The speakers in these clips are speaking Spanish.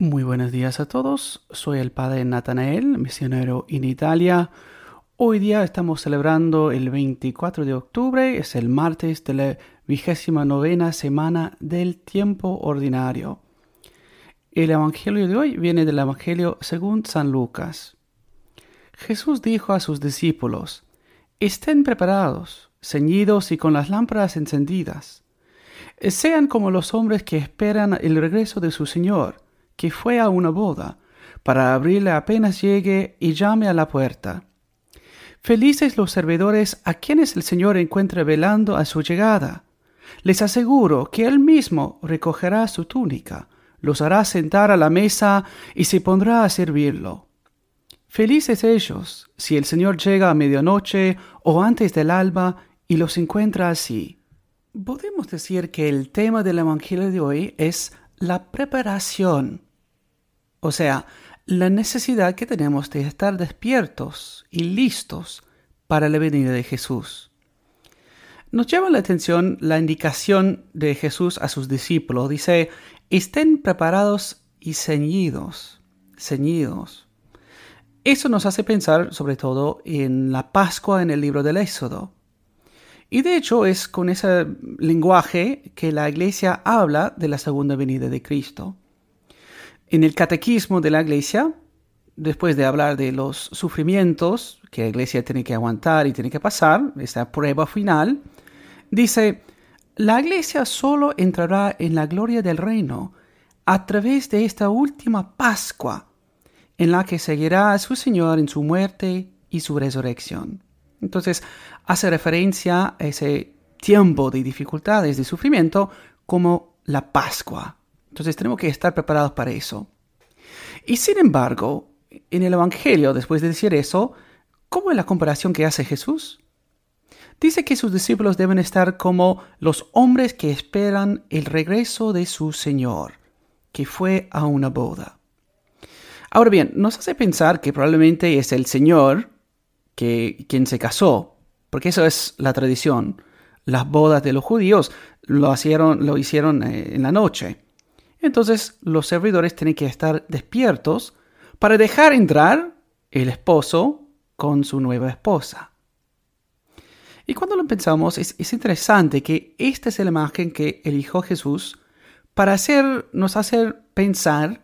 Muy buenos días a todos. Soy el padre Natanael, misionero en Italia. Hoy día estamos celebrando el 24 de octubre, es el martes de la vigésima novena semana del tiempo ordinario. El Evangelio de hoy viene del Evangelio según San Lucas. Jesús dijo a sus discípulos, Estén preparados, ceñidos y con las lámparas encendidas. Sean como los hombres que esperan el regreso de su Señor que fue a una boda, para abrirle apenas llegue y llame a la puerta. Felices los servidores a quienes el Señor encuentre velando a su llegada. Les aseguro que Él mismo recogerá su túnica, los hará sentar a la mesa y se pondrá a servirlo. Felices ellos si el Señor llega a medianoche o antes del alba y los encuentra así. Podemos decir que el tema del Evangelio de hoy es la preparación o sea, la necesidad que tenemos de estar despiertos y listos para la venida de Jesús. Nos llama la atención la indicación de Jesús a sus discípulos. Dice, estén preparados y ceñidos, ceñidos. Eso nos hace pensar sobre todo en la Pascua en el libro del Éxodo. Y de hecho es con ese lenguaje que la iglesia habla de la segunda venida de Cristo. En el catequismo de la iglesia, después de hablar de los sufrimientos que la iglesia tiene que aguantar y tiene que pasar, esta prueba final, dice, la iglesia solo entrará en la gloria del reino a través de esta última Pascua, en la que seguirá a su Señor en su muerte y su resurrección. Entonces, hace referencia a ese tiempo de dificultades, de sufrimiento, como la Pascua, entonces tenemos que estar preparados para eso. Y sin embargo, en el Evangelio, después de decir eso, ¿cómo es la comparación que hace Jesús? Dice que sus discípulos deben estar como los hombres que esperan el regreso de su Señor, que fue a una boda. Ahora bien, nos hace pensar que probablemente es el Señor que, quien se casó, porque eso es la tradición. Las bodas de los judíos lo, hicieron, lo hicieron eh, en la noche. Entonces los servidores tienen que estar despiertos para dejar entrar el esposo con su nueva esposa. Y cuando lo pensamos, es, interesante que esta es la imagen que eligió Jesús para hacer, nos hacer pensar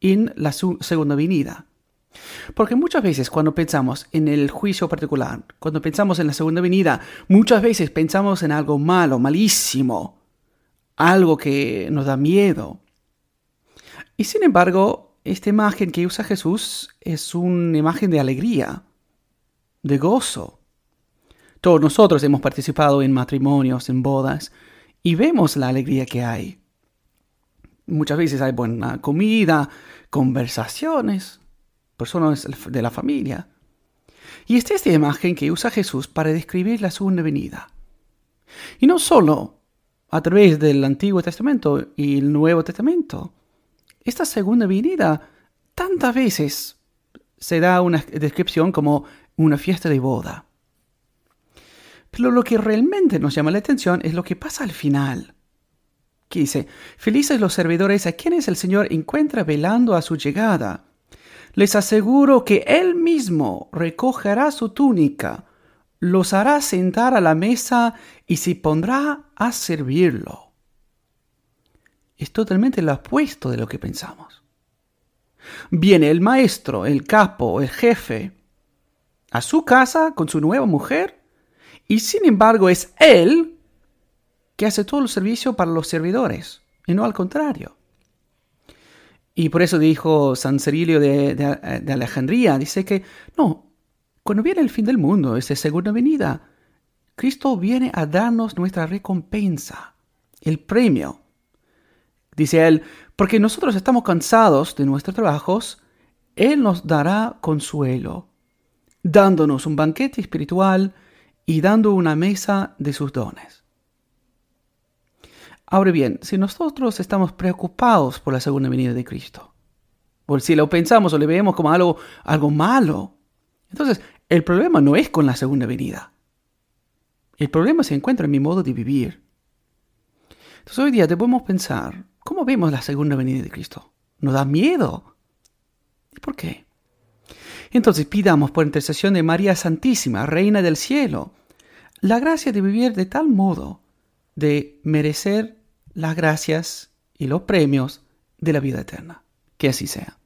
en la segunda venida. Porque muchas veces cuando pensamos en el juicio particular, cuando pensamos en la segunda venida, muchas veces pensamos en algo malo, malísimo, algo que nos da miedo. Y sin embargo, esta imagen que usa Jesús es una imagen de alegría, de gozo. Todos nosotros hemos participado en matrimonios, en bodas, y vemos la alegría que hay. Muchas veces hay buena comida, conversaciones, personas de la familia. Y esta es la imagen que usa Jesús para describir la segunda venida. Y no solo a través del Antiguo Testamento y el Nuevo Testamento. Esta segunda venida tantas veces se da una descripción como una fiesta de boda. Pero lo que realmente nos llama la atención es lo que pasa al final. Que dice, felices los servidores a quienes el Señor encuentra velando a su llegada. Les aseguro que Él mismo recogerá su túnica los hará sentar a la mesa y se pondrá a servirlo. Es totalmente lo opuesto de lo que pensamos. Viene el maestro, el capo, el jefe, a su casa con su nueva mujer y sin embargo es él que hace todo el servicio para los servidores y no al contrario. Y por eso dijo San Cirilio de, de Alejandría, dice que no, cuando viene el fin del mundo, esa segunda venida, Cristo viene a darnos nuestra recompensa, el premio. Dice él, porque nosotros estamos cansados de nuestros trabajos, Él nos dará consuelo, dándonos un banquete espiritual y dando una mesa de sus dones. Ahora bien, si nosotros estamos preocupados por la segunda venida de Cristo, o si lo pensamos o le vemos como algo, algo malo, entonces el problema no es con la segunda venida. El problema se encuentra en mi modo de vivir. Entonces hoy día debemos pensar, ¿cómo vemos la segunda venida de Cristo? nos da miedo. ¿Y por qué? Entonces pidamos por intercesión de María Santísima, Reina del Cielo, la gracia de vivir de tal modo de merecer las gracias y los premios de la vida eterna. Que así sea.